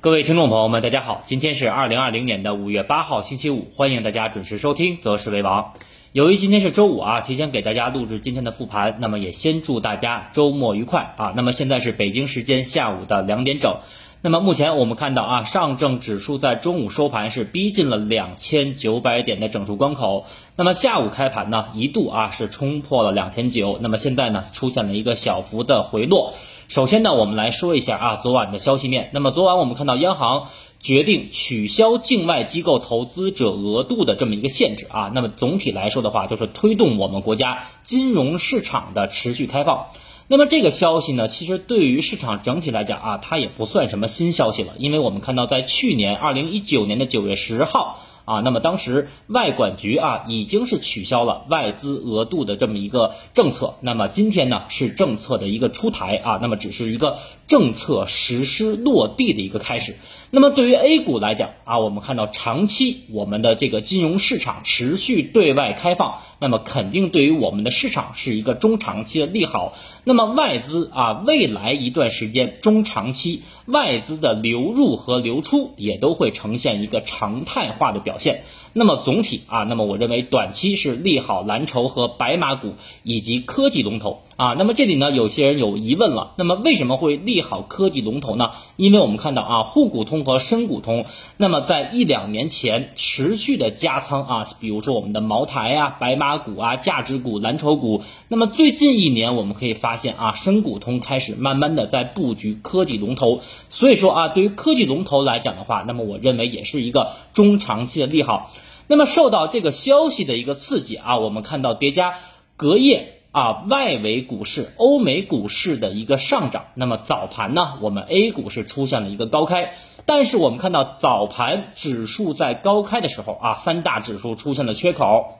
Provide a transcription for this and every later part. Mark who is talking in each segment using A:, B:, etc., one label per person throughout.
A: 各位听众朋友们，大家好，今天是二零二零年的五月八号，星期五，欢迎大家准时收听《择时为王》。由于今天是周五啊，提前给大家录制今天的复盘，那么也先祝大家周末愉快啊。那么现在是北京时间下午的两点整，那么目前我们看到啊，上证指数在中午收盘是逼近了两千九百点的整数关口，那么下午开盘呢，一度啊是冲破了两千九，那么现在呢出现了一个小幅的回落。首先呢，我们来说一下啊，昨晚的消息面。那么昨晚我们看到央行决定取消境外机构投资者额度的这么一个限制啊。那么总体来说的话，就是推动我们国家金融市场的持续开放。那么这个消息呢，其实对于市场整体来讲啊，它也不算什么新消息了，因为我们看到在去年二零一九年的九月十号。啊，那么当时外管局啊已经是取消了外资额度的这么一个政策，那么今天呢是政策的一个出台啊，那么只是一个政策实施落地的一个开始。那么对于 A 股来讲啊，我们看到长期我们的这个金融市场持续对外开放，那么肯定对于我们的市场是一个中长期的利好。那么外资啊，未来一段时间中长期外资的流入和流出也都会呈现一个常态化的表现。那么总体啊，那么我认为短期是利好蓝筹和白马股以及科技龙头啊。那么这里呢，有些人有疑问了，那么为什么会利好科技龙头呢？因为我们看到啊，沪股通和深股通，那么在一两年前持续的加仓啊，比如说我们的茅台啊、白马股啊、价值股、蓝筹股。那么最近一年我们可以发现啊，深股通开始慢慢的在布局科技龙头。所以说啊，对于科技龙头来讲的话，那么我认为也是一个中长期的利好。那么受到这个消息的一个刺激啊，我们看到叠加隔夜啊外围股市、欧美股市的一个上涨。那么早盘呢，我们 A 股是出现了一个高开，但是我们看到早盘指数在高开的时候啊，三大指数出现了缺口，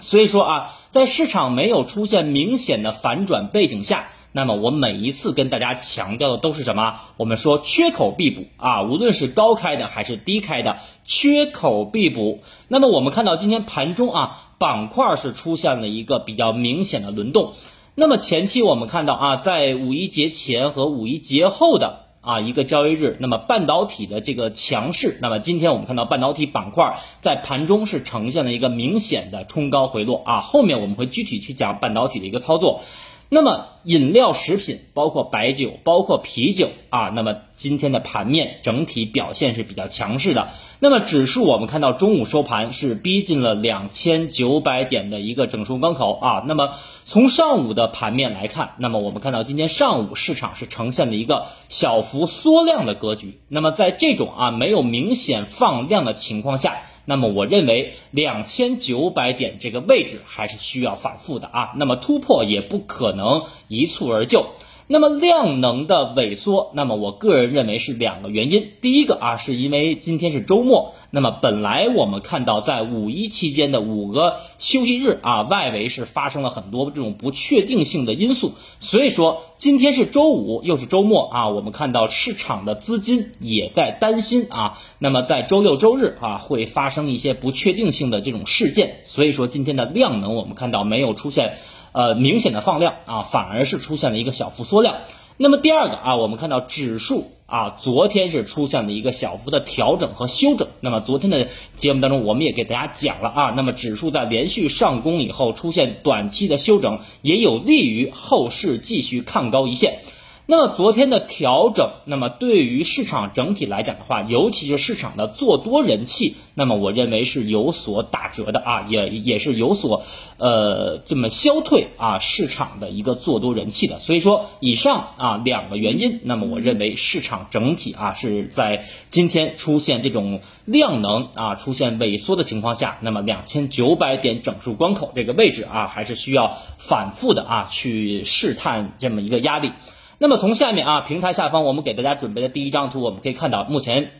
A: 所以说啊，在市场没有出现明显的反转背景下。那么我每一次跟大家强调的都是什么？我们说缺口必补啊，无论是高开的还是低开的，缺口必补。那么我们看到今天盘中啊，板块是出现了一个比较明显的轮动。那么前期我们看到啊，在五一节前和五一节后的啊一个交易日，那么半导体的这个强势。那么今天我们看到半导体板块在盘中是呈现了一个明显的冲高回落啊，后面我们会具体去讲半导体的一个操作。那么饮料、食品，包括白酒，包括啤酒啊，那么今天的盘面整体表现是比较强势的。那么指数我们看到中午收盘是逼近了两千九百点的一个整数关口啊。那么从上午的盘面来看，那么我们看到今天上午市场是呈现了一个小幅缩量的格局。那么在这种啊没有明显放量的情况下。那么我认为两千九百点这个位置还是需要反复的啊，那么突破也不可能一蹴而就。那么量能的萎缩，那么我个人认为是两个原因。第一个啊，是因为今天是周末，那么本来我们看到在五一期间的五个休息日啊，外围是发生了很多这种不确定性的因素，所以说今天是周五又是周末啊，我们看到市场的资金也在担心啊，那么在周六周日啊会发生一些不确定性的这种事件，所以说今天的量能我们看到没有出现。呃，明显的放量啊，反而是出现了一个小幅缩量。那么第二个啊，我们看到指数啊，昨天是出现了一个小幅的调整和修整。那么昨天的节目当中，我们也给大家讲了啊，那么指数在连续上攻以后出现短期的修整，也有利于后市继续看高一线。那么昨天的调整，那么对于市场整体来讲的话，尤其是市场的做多人气，那么我认为是有所打折的啊，也也是有所呃这么消退啊市场的一个做多人气的。所以说以上啊两个原因，那么我认为市场整体啊是在今天出现这种量能啊出现萎缩的情况下，那么两千九百点整数关口这个位置啊，还是需要反复的啊去试探这么一个压力。那么从下面啊，平台下方我们给大家准备的第一张图，我们可以看到，目前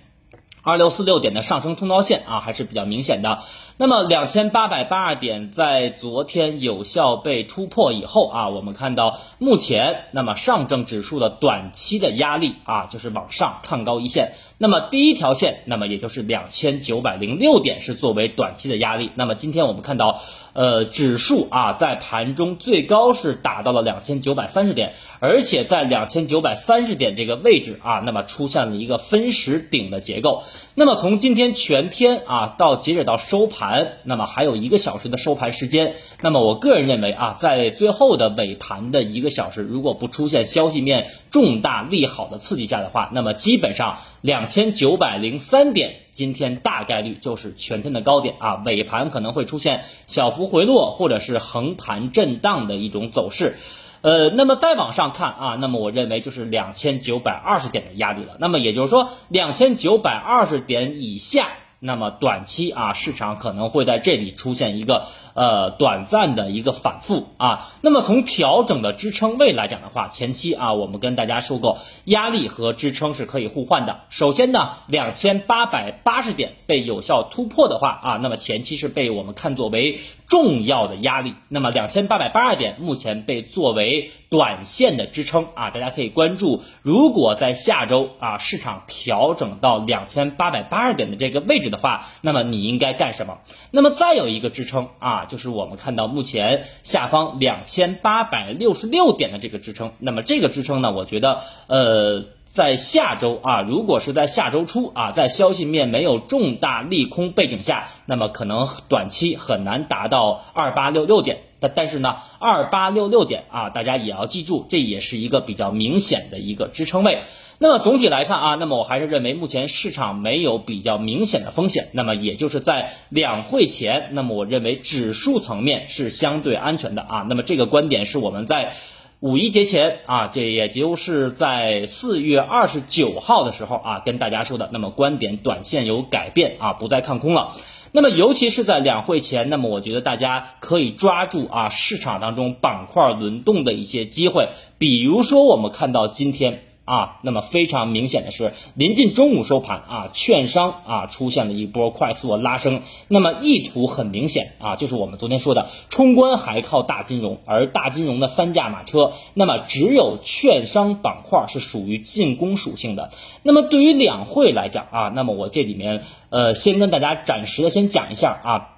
A: 二六四六点的上升通道线啊还是比较明显的。那么两千八百八十点在昨天有效被突破以后啊，我们看到目前那么上证指数的短期的压力啊就是往上看高一线。那么第一条线，那么也就是两千九百零六点是作为短期的压力。那么今天我们看到。呃指数啊在盘中最高是达到了两千九百三十点，而且在两千九百三十点这个位置啊，那么出现了一个分时顶的结构。那么从今天全天啊到截止到收盘，盘那么还有一个小时的收盘时间。那么我个人认为啊，在最后的尾盘的一个小时，如果不出现消息面重大利好的刺激下的话，那么基本上两千九百零三点今天大概率就是全天的高点啊，尾盘可能会出现小幅回落或者是横盘震荡的一种走势。呃，那么再往上看啊，那么我认为就是两千九百二十点的压力了。那么也就是说，两千九百二十点以下。那么短期啊，市场可能会在这里出现一个呃短暂的一个反复啊。那么从调整的支撑位来讲的话，前期啊，我们跟大家说过，压力和支撑是可以互换的。首先呢，两千八百八十点被有效突破的话啊，那么前期是被我们看作为重要的压力。那么两千八百八十点目前被作为短线的支撑啊，大家可以关注。如果在下周啊，市场调整到两千八百八十点的这个位置。的话，那么你应该干什么？那么再有一个支撑啊，就是我们看到目前下方两千八百六十六点的这个支撑。那么这个支撑呢，我觉得呃，在下周啊，如果是在下周初啊，在消息面没有重大利空背景下，那么可能短期很难达到二八六六点。但但是呢，二八六六点啊，大家也要记住，这也是一个比较明显的一个支撑位。那么总体来看啊，那么我还是认为目前市场没有比较明显的风险。那么也就是在两会前，那么我认为指数层面是相对安全的啊。那么这个观点是我们在五一节前啊，这也就是在四月二十九号的时候啊，跟大家说的。那么观点短线有改变啊，不再看空了。那么尤其是在两会前，那么我觉得大家可以抓住啊市场当中板块轮动的一些机会，比如说我们看到今天。啊，那么非常明显的是，临近中午收盘啊，券商啊出现了一波快速的拉升。那么意图很明显啊，就是我们昨天说的，冲关还靠大金融，而大金融的三驾马车，那么只有券商板块是属于进攻属性的。那么对于两会来讲啊，那么我这里面呃，先跟大家暂时的先讲一下啊。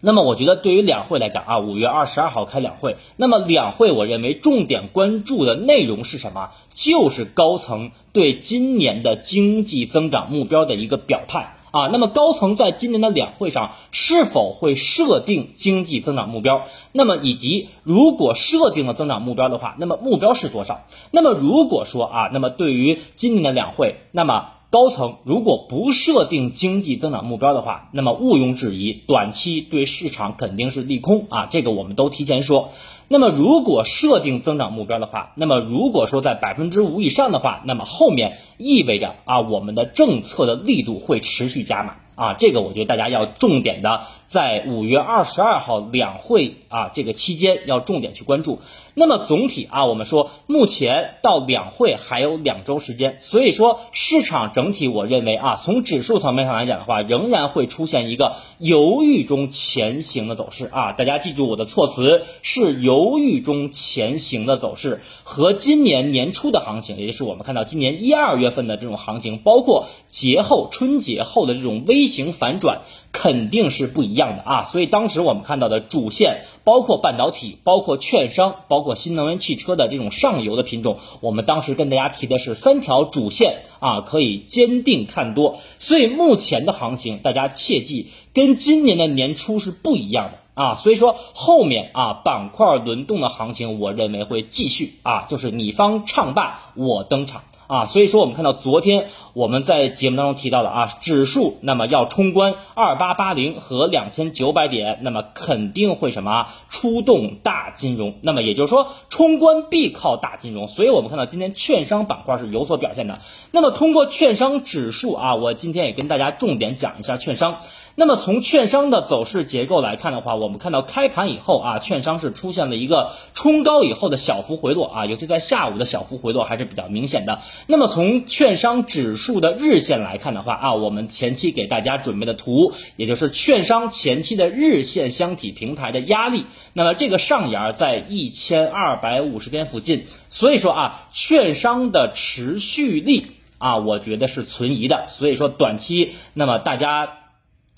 A: 那么我觉得对于两会来讲啊，五月二十二号开两会，那么两会我认为重点关注的内容是什么？就是高层对今年的经济增长目标的一个表态啊。那么高层在今年的两会上是否会设定经济增长目标？那么以及如果设定了增长目标的话，那么目标是多少？那么如果说啊，那么对于今年的两会，那么。高层如果不设定经济增长目标的话，那么毋庸置疑，短期对市场肯定是利空啊，这个我们都提前说。那么如果设定增长目标的话，那么如果说在百分之五以上的话，那么后面意味着啊，我们的政策的力度会持续加码。啊，这个我觉得大家要重点的在五月二十二号两会啊这个期间要重点去关注。那么总体啊，我们说目前到两会还有两周时间，所以说市场整体我认为啊，从指数层面上来讲的话，仍然会出现一个犹豫中前行的走势啊。大家记住我的措辞是犹豫中前行的走势，和今年年初的行情，也就是我们看到今年一二月份的这种行情，包括节后春节后的这种微。型反转肯定是不一样的啊，所以当时我们看到的主线，包括半导体，包括券商，包括新能源汽车的这种上游的品种，我们当时跟大家提的是三条主线啊，可以坚定看多。所以目前的行情，大家切记跟今年的年初是不一样的啊，所以说后面啊板块轮动的行情，我认为会继续啊，就是你方唱罢我登场。啊，所以说我们看到昨天我们在节目当中提到了啊，指数那么要冲关二八八零和两千九百点，那么肯定会什么出动大金融，那么也就是说冲关必靠大金融，所以我们看到今天券商板块是有所表现的。那么通过券商指数啊，我今天也跟大家重点讲一下券商。那么从券商的走势结构来看的话，我们看到开盘以后啊，券商是出现了一个冲高以后的小幅回落啊，尤其在下午的小幅回落还是比较明显的。那么从券商指数的日线来看的话啊，我们前期给大家准备的图，也就是券商前期的日线箱体平台的压力，那么这个上沿在一千二百五十点附近，所以说啊，券商的持续力啊，我觉得是存疑的，所以说短期那么大家。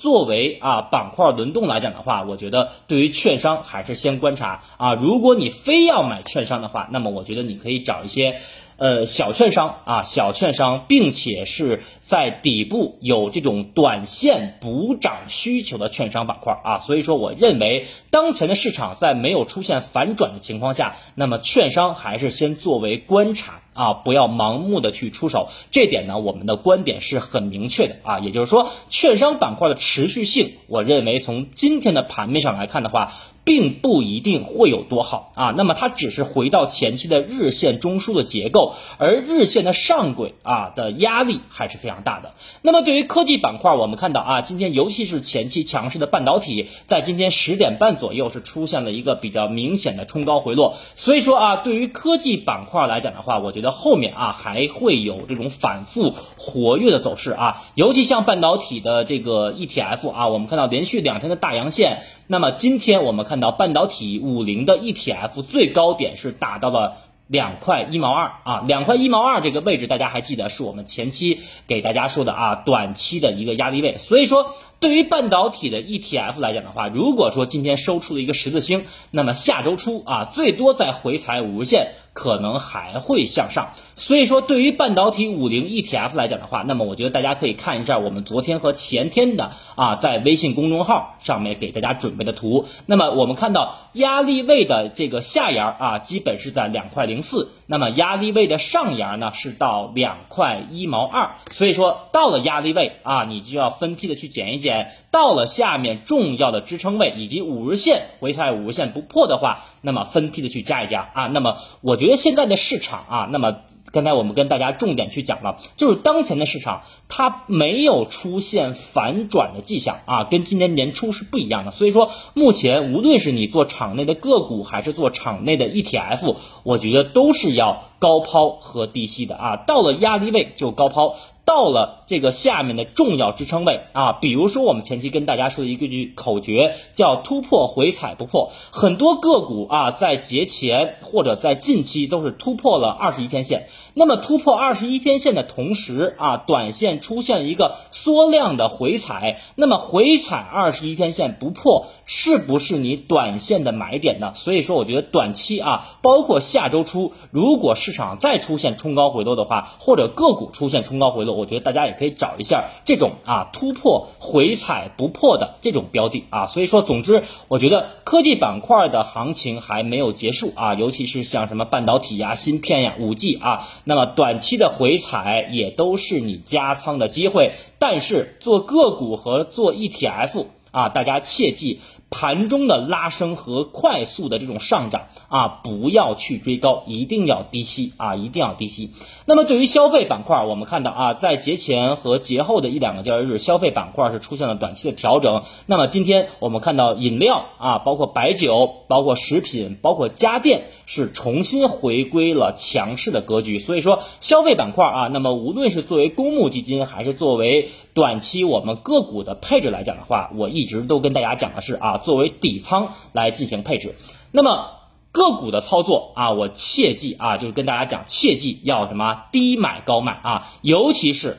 A: 作为啊板块轮动来讲的话，我觉得对于券商还是先观察啊。如果你非要买券商的话，那么我觉得你可以找一些。呃，小券商啊，小券商，并且是在底部有这种短线补涨需求的券商板块啊，所以说我认为当前的市场在没有出现反转的情况下，那么券商还是先作为观察啊，不要盲目的去出手。这点呢，我们的观点是很明确的啊，也就是说，券商板块的持续性，我认为从今天的盘面上来看的话。并不一定会有多好啊，那么它只是回到前期的日线中枢的结构，而日线的上轨啊的压力还是非常大的。那么对于科技板块，我们看到啊，今天尤其是前期强势的半导体，在今天十点半左右是出现了一个比较明显的冲高回落。所以说啊，对于科技板块来讲的话，我觉的后面啊还会有这种反复活跃的走势啊，尤其像半导体的这个 ETF 啊，我们看到连续两天的大阳线。那么今天我们看到半导体五零的 ETF 最高点是达到了两块一毛二啊，两块一毛二这个位置大家还记得是我们前期给大家说的啊，短期的一个压力位，所以说。对于半导体的 ETF 来讲的话，如果说今天收出了一个十字星，那么下周初啊，最多再回踩五日线，可能还会向上。所以说，对于半导体五零 ETF 来讲的话，那么我觉得大家可以看一下我们昨天和前天的啊，在微信公众号上面给大家准备的图。那么我们看到压力位的这个下沿啊，基本是在两块零四，那么压力位的上沿呢是到两块一毛二。所以说到了压力位啊，你就要分批的去减一减。到了下面重要的支撑位以及五日线回踩五日线不破的话，那么分批的去加一加啊。那么我觉得现在的市场啊，那么刚才我们跟大家重点去讲了，就是当前的市场它没有出现反转的迹象啊，跟今年年初是不一样的。所以说目前无论是你做场内的个股还是做场内的 ETF，我觉得都是要高抛和低吸的啊。到了压力位就高抛。到了这个下面的重要支撑位啊，比如说我们前期跟大家说的一个句口诀叫突破回踩不破，很多个股啊在节前或者在近期都是突破了二十一天线。那么突破二十一天线的同时啊，短线出现一个缩量的回踩，那么回踩二十一天线不破，是不是你短线的买点呢？所以说，我觉得短期啊，包括下周初，如果市场再出现冲高回落的话，或者个股出现冲高回落。我觉得大家也可以找一下这种啊突破回踩不破的这种标的啊，所以说，总之，我觉得科技板块的行情还没有结束啊，尤其是像什么半导体呀、芯片呀、五 G 啊，那么短期的回踩也都是你加仓的机会，但是做个股和做 ETF 啊，大家切记。盘中的拉升和快速的这种上涨啊，不要去追高，一定要低吸啊，一定要低吸。那么对于消费板块，我们看到啊，在节前和节后的一两个交易日，消费板块是出现了短期的调整。那么今天我们看到饮料啊，包括白酒、包括食品、包括家电是重新回归了强势的格局。所以说消费板块啊，那么无论是作为公募基金还是作为短期我们个股的配置来讲的话，我一直都跟大家讲的是啊。作为底仓来进行配置，那么个股的操作啊，我切记啊，就是跟大家讲，切记要什么低买高卖啊，尤其是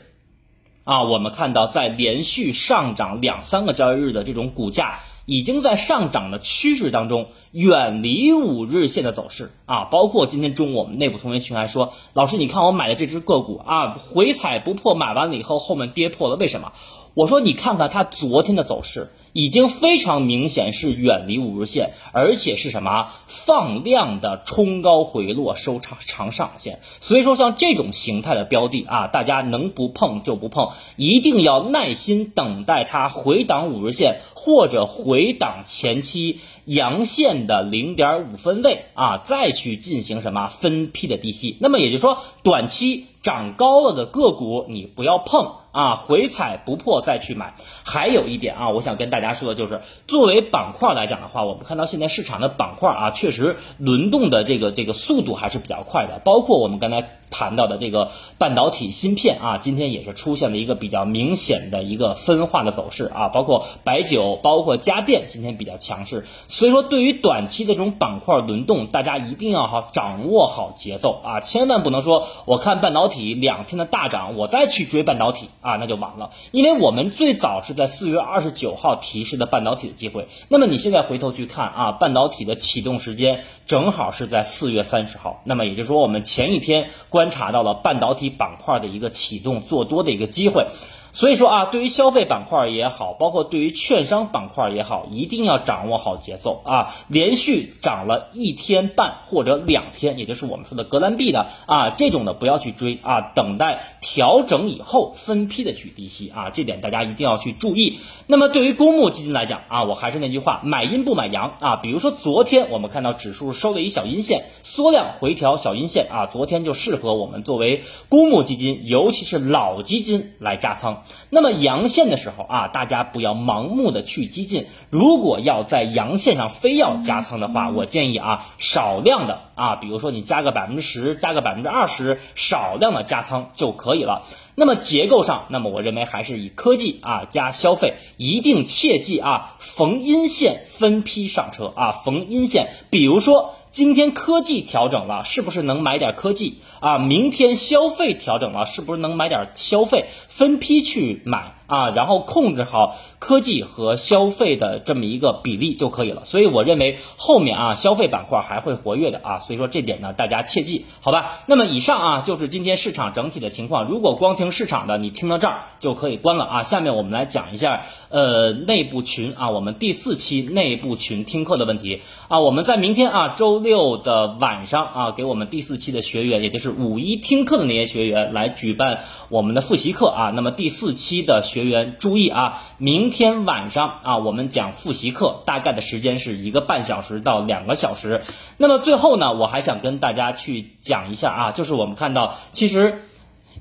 A: 啊，我们看到在连续上涨两三个交易日的这种股价已经在上涨的趋势当中，远离五日线的走势啊，包括今天中午我们内部同学群还说，老师你看我买的这只个股啊，回踩不破，买完了以后后面跌破了，为什么？我说你看看它昨天的走势。已经非常明显是远离五日线，而且是什么放量的冲高回落收长长上影线，所以说像这种形态的标的啊，大家能不碰就不碰，一定要耐心等待它回档五日线或者回档前期阳线的零点五分位啊，再去进行什么分批的低吸。那么也就是说，短期涨高了的个股你不要碰。啊，回踩不破再去买。还有一点啊，我想跟大家说的就是，作为板块来讲的话，我们看到现在市场的板块啊，确实轮动的这个这个速度还是比较快的。包括我们刚才谈到的这个半导体芯片啊，今天也是出现了一个比较明显的一个分化的走势啊，包括白酒，包括家电，今天比较强势。所以说，对于短期的这种板块轮动，大家一定要好掌握好节奏啊，千万不能说我看半导体两天的大涨，我再去追半导体啊，那就晚了。因为我们最早是在四月二十九号提示的半导体的机会，那么你现在回头去看啊，半导体的启动时间正好是在四月三十号，那么也就是说，我们前一天关观察到了半导体板块的一个启动做多的一个机会。所以说啊，对于消费板块也好，包括对于券商板块也好，一定要掌握好节奏啊！连续涨了一天半或者两天，也就是我们说的格兰币的啊，这种的不要去追啊，等待调整以后分批的去低吸啊，这点大家一定要去注意。那么对于公募基金来讲啊，我还是那句话，买阴不买阳啊。比如说昨天我们看到指数收了一小阴线，缩量回调小阴线啊，昨天就适合我们作为公募基金，尤其是老基金来加仓。那么阳线的时候啊，大家不要盲目的去激进。如果要在阳线上非要加仓的话，我建议啊，少量的啊，比如说你加个百分之十，加个百分之二十，少量的加仓就可以了。那么结构上，那么我认为还是以科技啊加消费，一定切记啊，逢阴线分批上车啊，逢阴线，比如说。今天科技调整了，是不是能买点科技啊？明天消费调整了，是不是能买点消费？分批去买。啊，然后控制好科技和消费的这么一个比例就可以了。所以我认为后面啊，消费板块还会活跃的啊。所以说这点呢，大家切记，好吧？那么以上啊，就是今天市场整体的情况。如果光听市场的，你听到这儿就可以关了啊。下面我们来讲一下呃内部群啊，我们第四期内部群听课的问题啊。我们在明天啊周六的晚上啊，给我们第四期的学员，也就是五一听课的那些学员来举办我们的复习课啊。那么第四期的学学员注意啊，明天晚上啊，我们讲复习课，大概的时间是一个半小时到两个小时。那么最后呢，我还想跟大家去讲一下啊，就是我们看到，其实。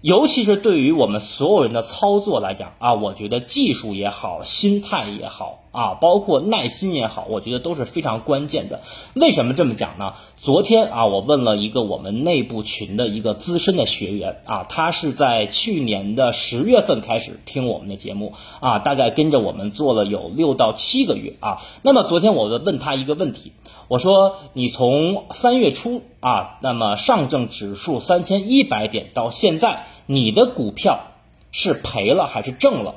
A: 尤其是对于我们所有人的操作来讲啊，我觉得技术也好，心态也好啊，包括耐心也好，我觉得都是非常关键的。为什么这么讲呢？昨天啊，我问了一个我们内部群的一个资深的学员啊，他是在去年的十月份开始听我们的节目啊，大概跟着我们做了有六到七个月啊。那么昨天我问他一个问题，我说你从三月初啊，那么上证指数三千一百点到现在。你的股票是赔了还是挣了？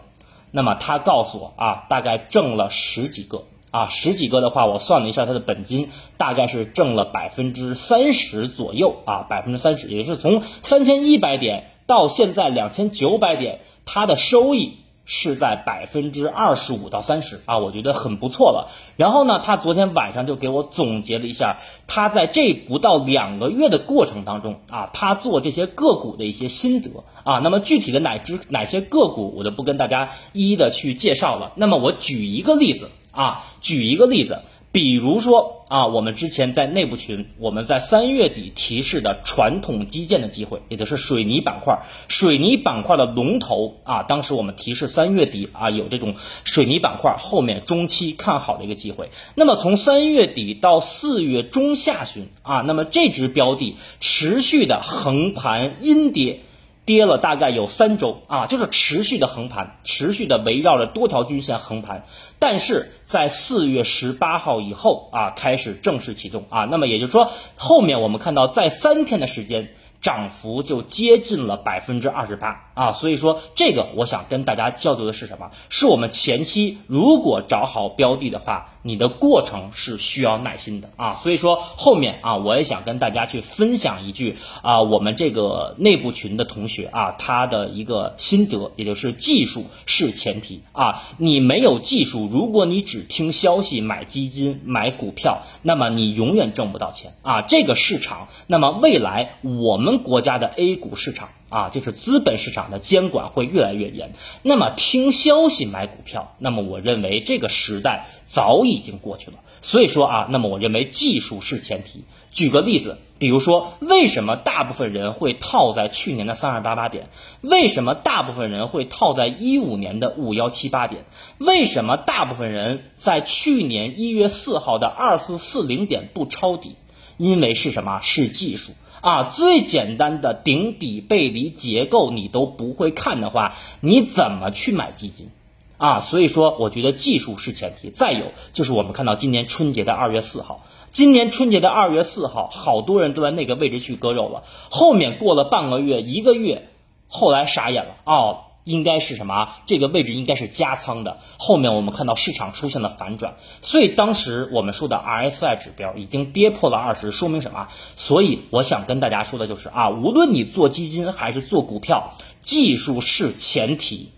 A: 那么他告诉我啊，大概挣了十几个啊，十几个的话，我算了一下他的本金，大概是挣了百分之三十左右啊，百分之三十，也就是从三千一百点到现在两千九百点，他的收益。是在百分之二十五到三十啊，我觉得很不错了。然后呢，他昨天晚上就给我总结了一下，他在这不到两个月的过程当中啊，他做这些个股的一些心得啊。那么具体的哪只哪些个股，我就不跟大家一一的去介绍了。那么我举一个例子啊，举一个例子。比如说啊，我们之前在内部群，我们在三月底提示的传统基建的机会，也就是水泥板块，水泥板块的龙头啊，当时我们提示三月底啊有这种水泥板块后面中期看好的一个机会。那么从三月底到四月中下旬啊，那么这只标的持续的横盘阴跌。跌了大概有三周啊，就是持续的横盘，持续的围绕着多条均线横盘，但是在四月十八号以后啊，开始正式启动啊，那么也就是说，后面我们看到在三天的时间。涨幅就接近了百分之二十八啊，所以说这个我想跟大家交流的是什么？是我们前期如果找好标的的话，你的过程是需要耐心的啊。所以说后面啊，我也想跟大家去分享一句啊，我们这个内部群的同学啊，他的一个心得，也就是技术是前提啊。你没有技术，如果你只听消息买基金买股票，那么你永远挣不到钱啊。这个市场，那么未来我们。国家的 A 股市场啊，就是资本市场的监管会越来越严。那么听消息买股票，那么我认为这个时代早已经过去了。所以说啊，那么我认为技术是前提。举个例子，比如说为什么大部分人会套在去年的三二八八点？为什么大部分人会套在一五年的五幺七八点？为什么大部分人在去年一月四号的二四四零点不抄底？因为是什么？是技术。啊，最简单的顶底背离结构你都不会看的话，你怎么去买基金？啊，所以说我觉得技术是前提。再有就是我们看到今年春节的二月四号，今年春节的二月四号，好多人都在那个位置去割肉了。后面过了半个月、一个月，后来傻眼了哦。应该是什么？这个位置应该是加仓的。后面我们看到市场出现了反转，所以当时我们说的 RSI 指标已经跌破了二十，说明什么？所以我想跟大家说的就是啊，无论你做基金还是做股票，技术是前提。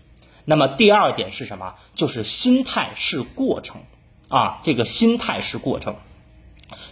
A: 那么第二点是什么？就是心态是过程啊，这个心态是过程。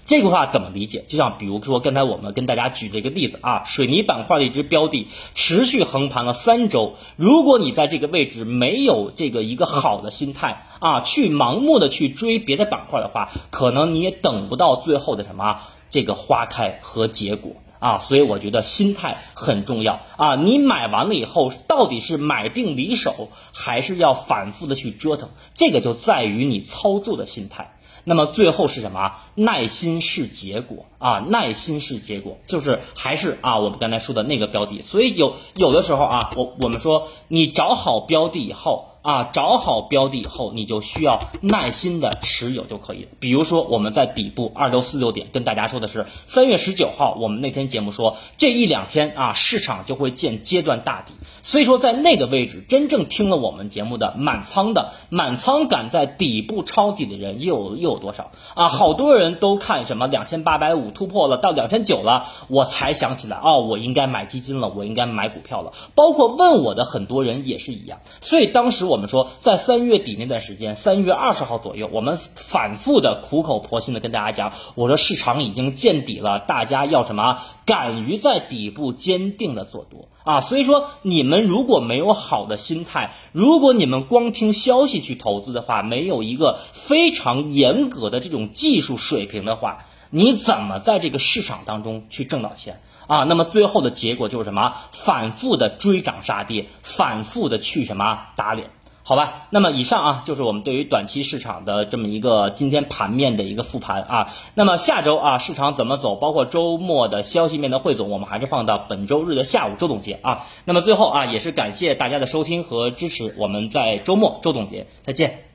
A: 这个话怎么理解？就像比如说刚才我们跟大家举这个例子啊，水泥板块的一只标的持续横盘了三周，如果你在这个位置没有这个一个好的心态啊，去盲目的去追别的板块的话，可能你也等不到最后的什么这个花开和结果啊。所以我觉得心态很重要啊。你买完了以后，到底是买定离手，还是要反复的去折腾？这个就在于你操作的心态。那么最后是什么？耐心是结果啊，耐心是结果，就是还是啊，我们刚才说的那个标的。所以有有的时候啊，我我们说你找好标的以后。啊，找好标的以后，你就需要耐心的持有就可以了。比如说，我们在底部二六四六点跟大家说的是，三月十九号，我们那天节目说，这一两天啊，市场就会见阶段大底。所以说，在那个位置，真正听了我们节目的满仓的满仓敢在底部抄底的人又有又有多少啊？好多人都看什么两千八百五突破了，到两千九了，我才想起来哦，我应该买基金了，我应该买股票了。包括问我的很多人也是一样。所以当时我。我们说，在三月底那段时间，三月二十号左右，我们反复的苦口婆心的跟大家讲，我说市场已经见底了，大家要什么？敢于在底部坚定的做多啊！所以说，你们如果没有好的心态，如果你们光听消息去投资的话，没有一个非常严格的这种技术水平的话，你怎么在这个市场当中去挣到钱？啊，那么最后的结果就是什么？反复的追涨杀跌，反复的去什么打脸？好吧，那么以上啊，就是我们对于短期市场的这么一个今天盘面的一个复盘啊。那么下周啊，市场怎么走，包括周末的消息面的汇总，我们还是放到本周日的下午周总结啊。那么最后啊，也是感谢大家的收听和支持，我们在周末周总结再见。